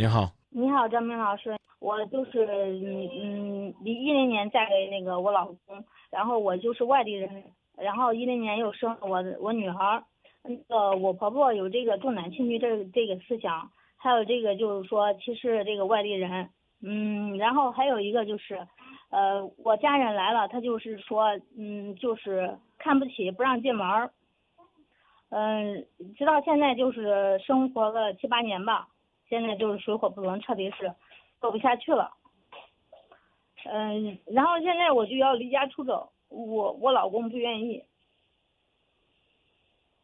你好，你好，张明老师，我就是嗯嗯，一零年嫁给那个我老公，然后我就是外地人，然后一零年又生我我女儿，那个我婆婆有这个重男轻女这这个思想，还有这个就是说歧视这个外地人，嗯，然后还有一个就是，呃，我家人来了，他就是说，嗯，就是看不起，不让进门，嗯，直到现在就是生活了七八年吧。现在就是水火不容，彻底是走不下去了。嗯，然后现在我就要离家出走，我我老公不愿意。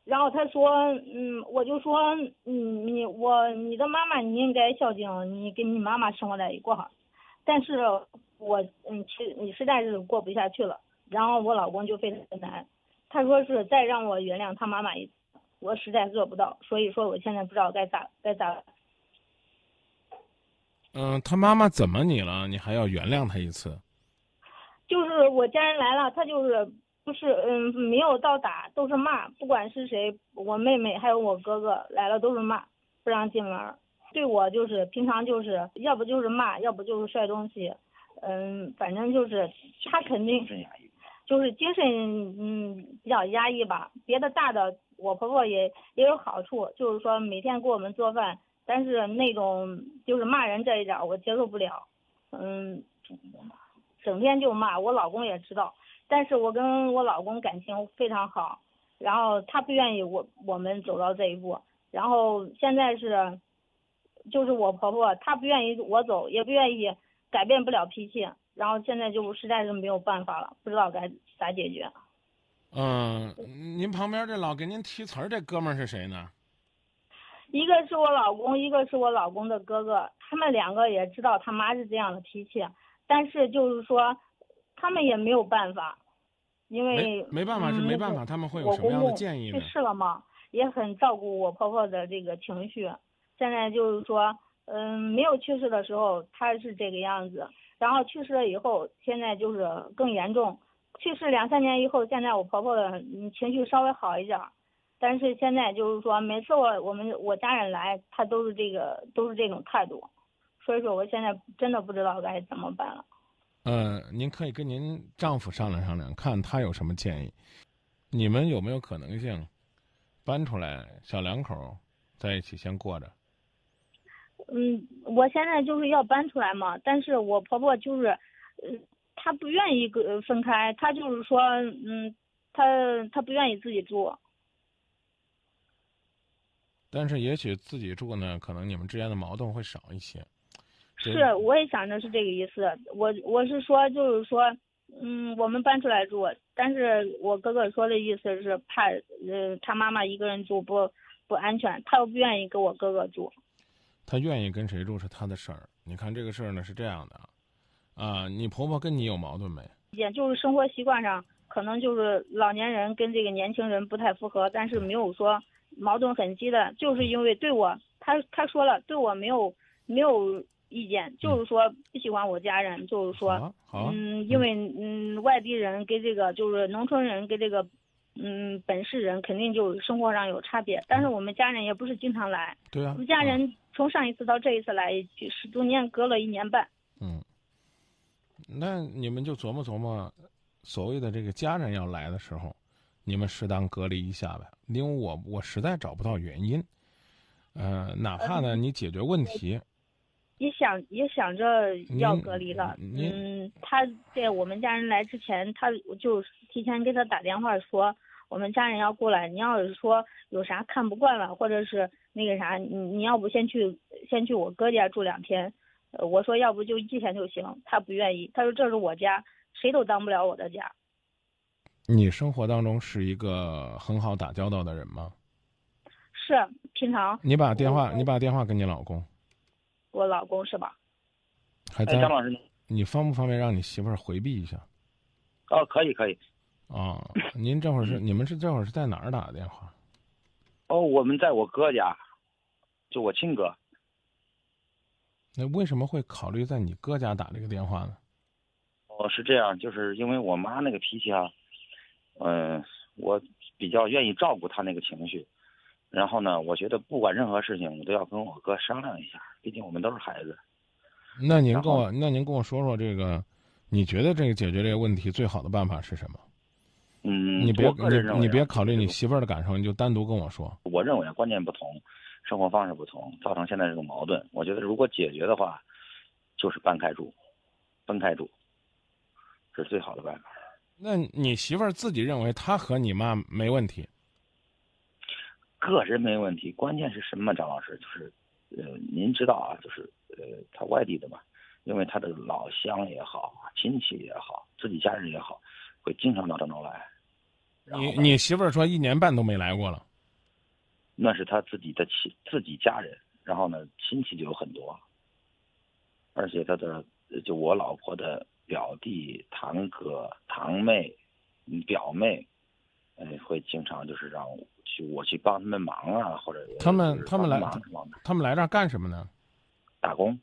然后他说，嗯，我就说，嗯，你我你的妈妈你应该孝敬，你跟你妈妈生活在一块儿。但是我嗯，其你实在是过不下去了。然后我老公就非常的难，他说是再让我原谅他妈妈一次，我实在做不到。所以说我现在不知道该咋该咋。嗯，他妈妈怎么你了？你还要原谅他一次？就是我家人来了，他就是不是嗯没有到打，都是骂，不管是谁，我妹妹还有我哥哥来了都是骂，不让进门。对我就是平常就是要不就是骂，要不就是摔东西，嗯，反正就是他肯定就是精神嗯比较压抑吧。别的大的我婆婆也也有好处，就是说每天给我们做饭。但是那种就是骂人这一点我接受不了，嗯，整天就骂，我老公也知道，但是我跟我老公感情非常好，然后他不愿意我我们走到这一步，然后现在是，就是我婆婆她不愿意我走，也不愿意改变不了脾气，然后现在就实在是没有办法了，不知道该咋解决。嗯，您旁边这老给您提词儿这哥们儿是谁呢？一个是我老公，一个是我老公的哥哥，他们两个也知道他妈是这样的脾气，但是就是说，他们也没有办法，因为没没办法是没办法，他们会有什么样的建议呢？去世了嘛，也很照顾我婆婆的这个情绪。现在就是说，嗯，没有去世的时候他是这个样子，然后去世了以后，现在就是更严重。去世两三年以后，现在我婆婆的情绪稍微好一点。但是现在就是说，每次我我们我家人来，他都是这个都是这种态度，所以说我现在真的不知道该怎么办了。嗯，您可以跟您丈夫商量商量，看他有什么建议。你们有没有可能性搬出来，小两口在一起先过着？嗯，我现在就是要搬出来嘛，但是我婆婆就是，嗯，她不愿意跟分开，她就是说，嗯，她她不愿意自己住。但是也许自己住呢，可能你们之间的矛盾会少一些。是，我也想着是这个意思。我我是说，就是说，嗯，我们搬出来住，但是我哥哥说的意思是怕，呃，他妈妈一个人住不不安全，他又不愿意跟我哥哥住。他愿意跟谁住是他的事儿。你看这个事儿呢是这样的，啊，你婆婆跟你有矛盾没？也就是生活习惯上，可能就是老年人跟这个年轻人不太符合，但是没有说。矛盾很激的，就是因为对我，他他说了，对我没有没有意见，就是说不喜欢我家人，就是说，嗯，因为嗯外地人跟这个就是农村人跟这个，嗯本市人肯定就生活上有差别，但是我们家人也不是经常来，对啊，我们家人从上一次到这一次来，十中间隔了一年半，嗯，那你们就琢磨琢磨，所谓的这个家人要来的时候。你们适当隔离一下呗，因为我我实在找不到原因，呃，哪怕呢你解决问题，也想也想着要隔离了。嗯，他在我们家人来之前，他就提前给他打电话说，我们家人要过来，你要是说有啥看不惯了，或者是那个啥，你你要不先去先去我哥家住两天，我说要不就一天就行，他不愿意，他说这是我家，谁都当不了我的家。你生活当中是一个很好打交道的人吗？是，平常。你把电话，你把电话给你老公。我老公是吧？还在。张老师，你方不方便让你媳妇儿回避一下？哦，可以，可以。哦，您这会儿是你们是这会儿是在哪儿打的电话？哦，我们在我哥家，就我亲哥。那为什么会考虑在你哥家打这个电话呢？哦，是这样，就是因为我妈那个脾气啊。嗯，我比较愿意照顾他那个情绪，然后呢，我觉得不管任何事情，我都要跟我哥商量一下，毕竟我们都是孩子。那您跟我，那您跟我说说这个，你觉得这个解决这个问题最好的办法是什么？嗯，你别你你别考虑你媳妇儿的感受，你就单独跟我说。我认为啊观念不同，生活方式不同，造成现在这个矛盾。我觉得如果解决的话，就是搬开住，分开住，是最好的办法。那你媳妇儿自己认为她和你妈没问题，个人没问题，关键是什么？张老师，就是，呃，您知道啊，就是，呃，他外地的嘛，因为他的老乡也好，亲戚也好，自己家人也好，会经常到郑州来。你你媳妇儿说一年半都没来过了。那是他自己的亲自己家人，然后呢，亲戚就有很多，而且他的呃就我老婆的表弟、堂哥、堂妹、嗯表妹，哎，会经常就是让我去我去帮他们忙啊，或者他们他们来帮忙什么的他们来这儿干什么呢？打工，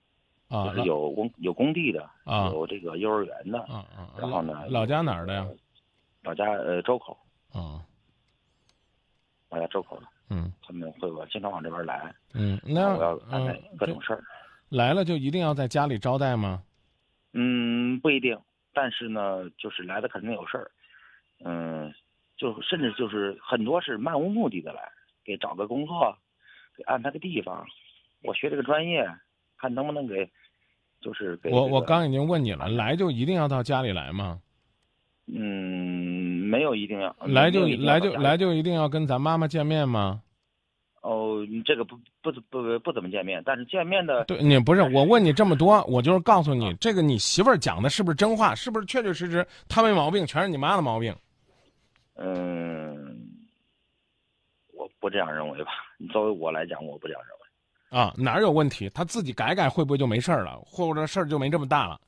啊，就是有工有工地的，啊有这个幼儿园的，啊啊，然后呢，老家哪儿的呀？老家呃周口，啊，老家周口的，嗯他们会我经常往这边来，嗯，那我要安排嗯，各种事儿。来了就一定要在家里招待吗？嗯，不一定，但是呢，就是来的肯定有事儿，嗯，就甚至就是很多是漫无目的的来，给找个工作，给安排个地方，我学这个专业，看能不能给，就是给、我我刚已经问你了，来就一定要到家里来吗？嗯，没有一定要来就来就来就一定要跟咱妈妈见面吗？哦，你这个不不不不怎么见面，但是见面的对你不是是我问你这么多，我就是告诉你，这个你媳妇儿讲的是不是真话？是不是确确实实她没毛病，全是你妈的毛病？嗯，我不这样认为吧。你作为我来讲，我不这样认为。啊，哪儿有问题？她自己改改，会不会就没事儿了？或者事儿就没这么大了？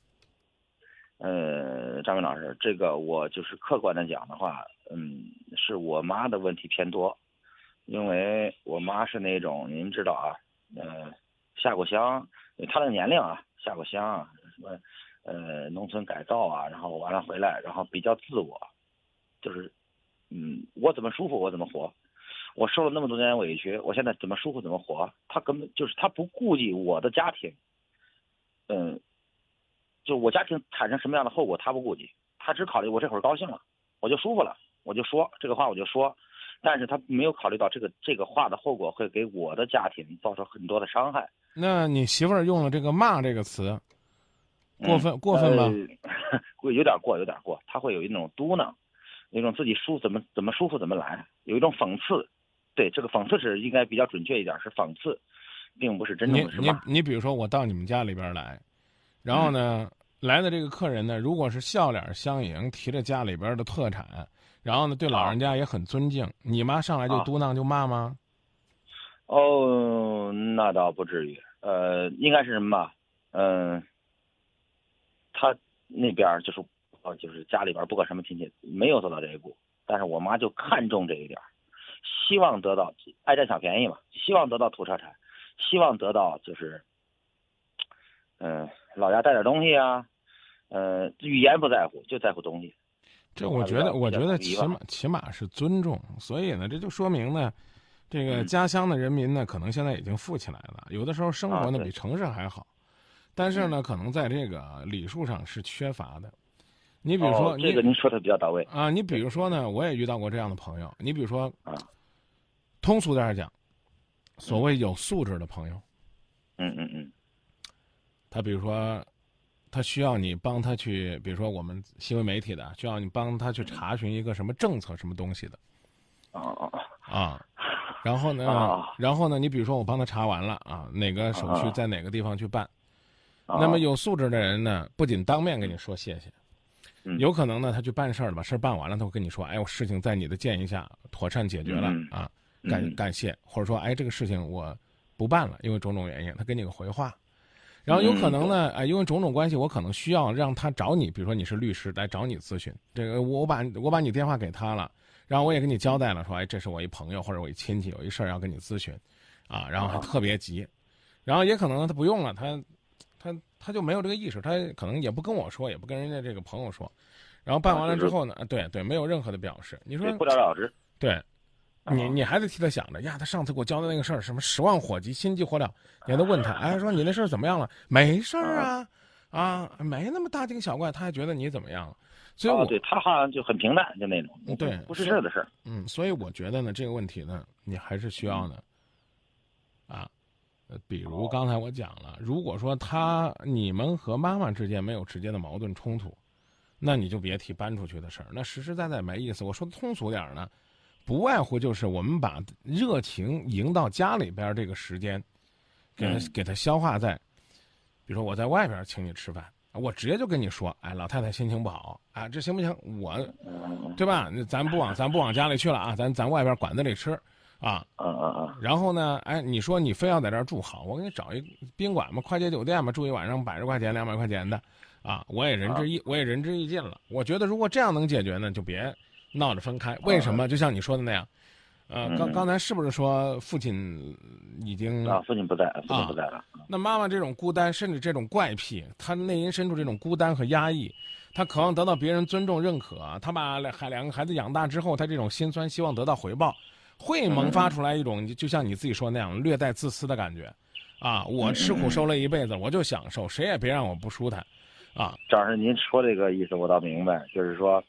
呃，张明老师，这个我就是客观的讲的话，嗯，是我妈的问题偏多，因为我妈是那种您知道啊，呃，下过乡，她的年龄啊，下过乡啊，什么呃农村改造啊，然后完了回来，然后比较自我，就是，嗯，我怎么舒服我怎么活，我受了那么多年委屈，我现在怎么舒服怎么活，她根本就是她不顾及我的家庭，嗯。就我家庭产生什么样的后果，他不顾及，他只考虑我这会儿高兴了，我就舒服了，我就说这个话我就说，但是他没有考虑到这个这个话的后果会给我的家庭造成很多的伤害。那你媳妇儿用了这个“骂”这个词，嗯过分过分吗？呃 有点过，有点过，他会有一种嘟囔，有一种自己舒怎么怎么舒服怎么来，有一种讽刺。对，这个讽刺是应该比较准确一点，是讽刺，并不是真正的是骂。你比如说，我到你们家里边来，然后呢，来的这个客人呢，如果是笑脸相迎，提着家里边的特产，然后呢，对老人家也很尊敬，你妈上来就啊。嘟囔就骂吗？哦，那倒不至于，呃，应该是什么吧？嗯、他那边儿就是，呃，就是家里边不管什么亲戚没有做到这一步，但是我妈就看重这一点儿，希望得到爱占小便宜嘛，希望得到土特产，希望得到就是，嗯、老家带点东西啊，呃，语言不在乎，就在乎东西。这我觉得，我觉得起码起码是尊重，所以呢，这就说明呢，这个嗯家乡的人民呢，可能现在已经富起来了，有的时候生活呢比城市还好，但是呢，可能在这个礼数上是缺乏的。你比如说，哦、这个您说的比较到位。啊，你比如说呢，我也遇到过这样的朋友。你比如说，啊，通俗点讲，所谓有素质的朋友，嗯嗯嗯，他比如说，他需要你帮他去，比如说我们新闻媒体的，需要你帮他去查询一个什么政策、什么东西的哦哦哦，啊。然后呢，啊然后呢，你比如说我帮他查完了啊，哪个手续啊在哪个地方去办。哦那么有素质的人呢，不仅当面跟你说谢谢，嗯有可能呢，他去办事儿了，把事儿办完了，他会跟你说：“哎，我事情在你的建议下妥善解决了、嗯啊，感嗯感谢。”或者说：“哎，这个事情我不办了，因为种种原因。”他给你个回话。然后有可能呢，哎，因为种种关系，我可能需要让他找你，比如说你是律师来找你咨询，这个我把我把你电话给他了，然后我也跟你交代了，说，哎，这是我一朋友或者我一亲戚有一事儿要跟你咨询，啊，然后还啊特别急，然后也可能他不用了，他他他就没有这个意识，他可能也不跟我说，也不跟人家这个朋友说，然后办完了之后呢，对对，没有任何的表示，你说不了了之。对，你你还得替他想着呀，他上次给我交的那个事儿，什么十万火急，心急火燎，你还得问他，哎，说你那事儿怎么样了？没事儿啊，啊，没那么大惊小怪，他还觉得你怎么样了？所以我、哦，对他好像就很平淡，就那种，对不是事儿的事儿。嗯，所以我觉得呢，这个问题呢，你还是需要呢，啊，呃，比如刚才我讲了，如果说他你们和妈妈之间没有直接的矛盾冲突，那你就别提搬出去的事儿，那实实在在没意思。我说的通俗点儿呢，不外乎就是我们把热情迎到家里边这个时间，给他、嗯给他消化在，比如说我在外边请你吃饭。我直接就跟你说，哎，老太太心情不好啊，这行不行？我嗯对吧？咱不往咱不往家里去了啊，咱咱外边馆子里吃，啊。然后呢，哎，你说你非要在这儿住好，我给你找一宾馆嘛，快捷酒店嘛，住一晚上百十块钱、两百块钱的，啊，我也仁至义，我也仁至义尽了。我觉得如果这样能解决呢，就别闹着分开。为什么？就像你说的那样，呃，刚嗯。刚才是不是说父亲已经啊，父亲不在，父啊亲不在了。那妈妈这种孤单，甚至这种怪癖，她内心深处这种孤单和压抑，她渴望得到别人尊重认可，她把两孩两个孩子养大之后，她这种心酸，希望得到回报，会萌发出来一种就像你自己说那样略带自私的感觉，啊，我吃苦受累一辈子，我就享受，谁也别让我不舒坦，啊，张老师，您说这个意思我倒明白，就是说，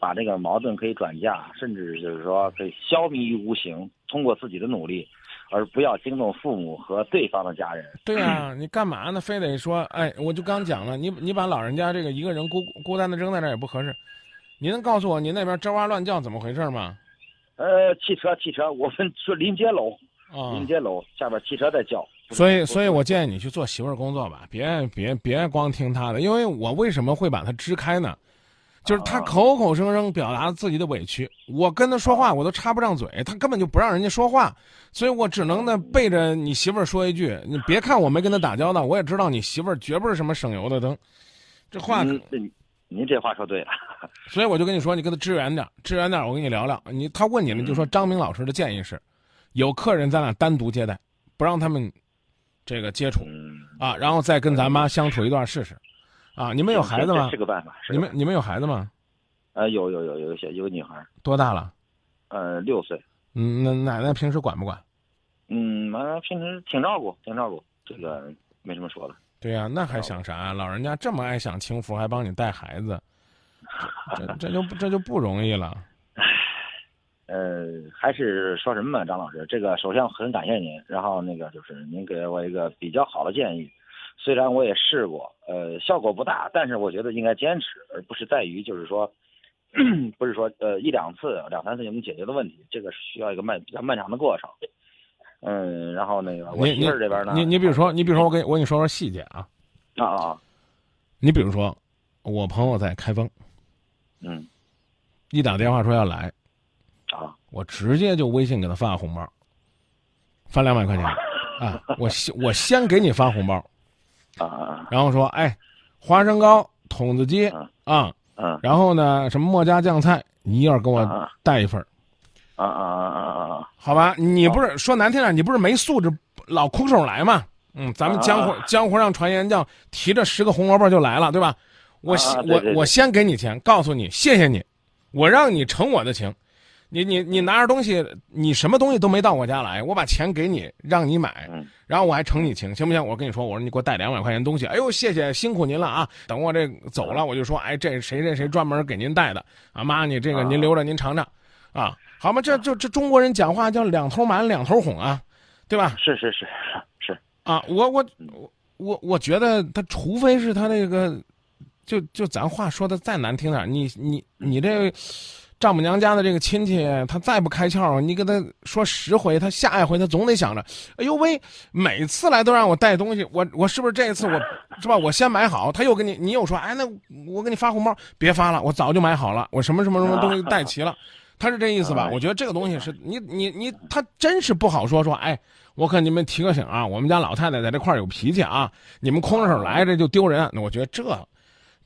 把这个矛盾可以转嫁，甚至就是说可以消弭于无形，通过自己的努力，而不要惊动父母和对方的家人。对啊、你干嘛呢？非得说，哎，我就刚讲了，你你把老人家这个一个人孤孤单的扔在那儿也不合适，您能告诉我您那边吱哇乱叫怎么回事吗？呃，汽车，汽车，我们是临街楼，啊，临街楼下边汽车在叫。所以，所以我建议你去做媳妇儿工作吧，别别别光听他的，因为我为什么会把他支开呢？就是他啊口口声声表达自己的委屈，我跟他说话我都插不上嘴，他根本就不让人家说话，所以我只能呢背着你媳妇儿说一句：你别看我没跟他打交道，我也知道你媳妇儿绝不是什么省油的灯。这话，您这您这话说对了。所以我就跟你说，你跟他支援点儿，支援点儿，我跟你聊聊。你他问你了，就说张明老师的建议是，有客人咱俩单独接待，不让他们这个接触。嗯，啊，然后再跟咱妈相处一段试试，啊，你们有孩子吗是？个办法。你们你们有孩子吗？呃有有有有一些有个女孩儿，多大了？呃六岁，嗯，那奶奶平时管不管？嗯，完了平时挺照顾，挺照顾，这个没什么说的。对呀、那还想啥？老人家这么爱享清福，还帮你带孩子，这这就不这就不容易了。呃，还是说什么呢，张老师？这个首先很感谢您，然后那个就是您给我一个比较好的建议，虽然我也试过，呃，效果不大，但是我觉得应该坚持，而不是在于就是说，不是说呃一两次、两三次就能解决的问题，这个是需要一个漫比较漫长的过程。嗯，然后那个我媳妇儿这边呢，你你比如说，你比如说，我给我跟你说说细节啊。啊啊啊，你比如说，我朋友在开封，嗯一打电话说要来，啊我直接就微信给他发个红包，发两百块钱，啊，我先我先给你发红包，啊啊然后说，哎，花生糕、筒子鸡嗯啊，嗯然后呢，什么墨家酱菜，你一会儿给我啊带一份儿啊啊啊啊啊好吧？你不是说难听点，你不是没素质，老空手来嘛？嗯，咱们江湖啊江湖上传言叫提着十个红萝卜就来了，对吧？我我我先给你钱，告诉你谢谢你，我让你承我的情。你你你拿着东西，你什么东西都没到我家来，我把钱给你，让你买，嗯然后我还承你情，行不行？我跟你说，我说你给我带两百块钱东西，哎呦，谢谢，辛苦您了啊！等我这走了，我就说，哎，这谁谁谁专门给您带的啊？妈，你这个啊您留着您尝尝，啊，好吗？这就这中国人讲话叫两头瞒两头哄啊，对吧？是是是是，啊，我我我我我觉得他除非是他那个，就就咱话说的再难听点，你你你这丈母娘家的这个亲戚，他再不开窍，你给他说十回，他下一回他总得想着，哎呦喂，每次来都让我带东西，我我是不是这一次我是吧？我先买好，他又给你，你又说，哎，那我给你发红包，别发了，我早就买好了，我什么什么什么东西带齐了。他是这意思吧？哎我觉得这个东西是你你你，他真是不好说说。哎，我跟你们提个醒啊，我们家老太太在这块儿有脾气啊，你们空着手来这就丢人。那我觉得这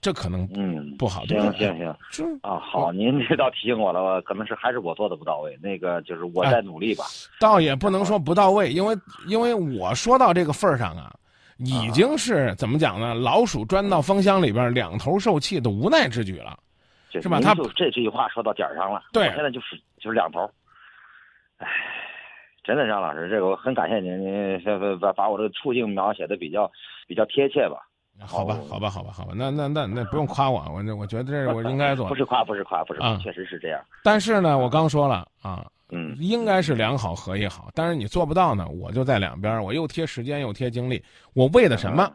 这可能嗯，不好，对行？行行。这啊，好，您这倒提醒我了，可能是还是我做的不到位，那个就是我在努力吧。倒也不能说不到位，因为因为我说到这个份儿上啊，已经是怎么讲呢？老鼠钻到蜂箱里边，两头受气的无奈之举了。是吧他就这这句话说到点儿上了。对我现在就是就是两头唉。真的，张老师，这个我很感谢您，您把把我这个处境描写的比较比较贴切吧。好吧，好吧，好吧，好吧，那那那那不用夸我，我我觉得这是我应该做。不是夸，不是夸，不是，啊，确实是这样。但是呢，我刚说了啊，嗯，应该是良好合一好，但是你做不到呢，我就在两边，我又贴时间又贴精力，我为的什么？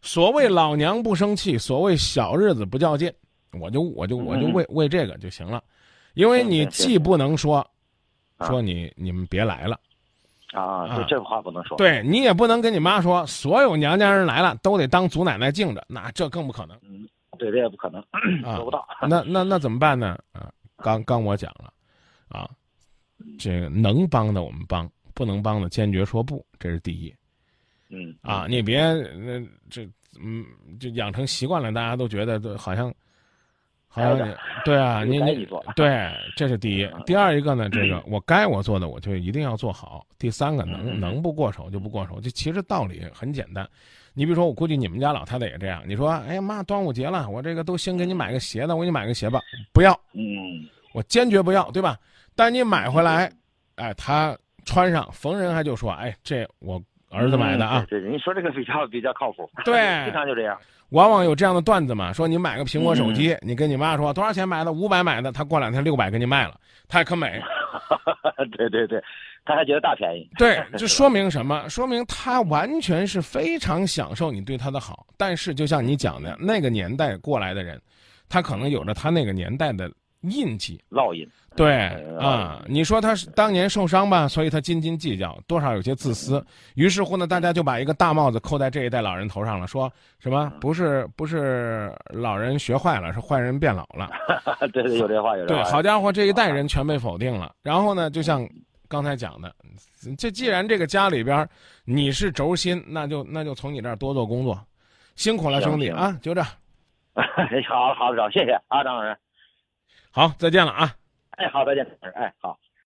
所谓老娘不生气，所谓小日子不较劲，我就我就我就为为这个就行了，因为你既不能说说你你们别来了。啊，这这话不能说。对你也不能跟你妈说，所有娘家人来了都得当祖奶奶敬着，那这更不可能。嗯，对，这也不可能，做不到。那那那怎么办呢？啊，刚刚我讲了，啊，这个能帮的我们帮，不能帮的坚决说不，这是第一。嗯。啊，你别那这嗯，就养成习惯了，大家都觉得都好像。好像对啊，你你对，这是第一。第二一个呢，这个我该我做的，我就一定要做好。第三个，能能不过手就不过手。这其实道理很简单。你比如说，我估计你们家老太太也这样。你说，哎呀妈，端午节了，我这个都先给你买个鞋的，我给你买个鞋吧，不要。嗯，我坚决不要，对吧？但你买回来，哎，他穿上，逢人还就说，哎，这我儿子买的啊。对，你说这个比较比较靠谱。对，经常就这样。往往有这样的段子嘛，说你买个苹果手机，你跟你妈说多少钱买的，五百买的，他过两天六百给你卖了，他还可美。对 对对，他还觉得大便宜。对，这说明什么？说明他完全是非常享受你对他的好。但是就像你讲的，那个年代过来的人，他可能有着他那个年代的印记、烙印。对啊，你说他是当年受伤吧，所以他斤斤计较，多少有些自私。于是乎呢，大家就把一个大帽子扣在这一代老人头上了，说什么不是不是老人学坏了，是坏人变老了。对对，有这话有这话。对，好家伙，这一代人全被否定了。然后呢，就像刚才讲的，这既然这个家里边你是轴心，那就那就从你这儿多做工作，辛苦了兄弟啊，就这。好好的，谢谢啊，张老师。好，再见了啊。哎，好，再见，哎，好。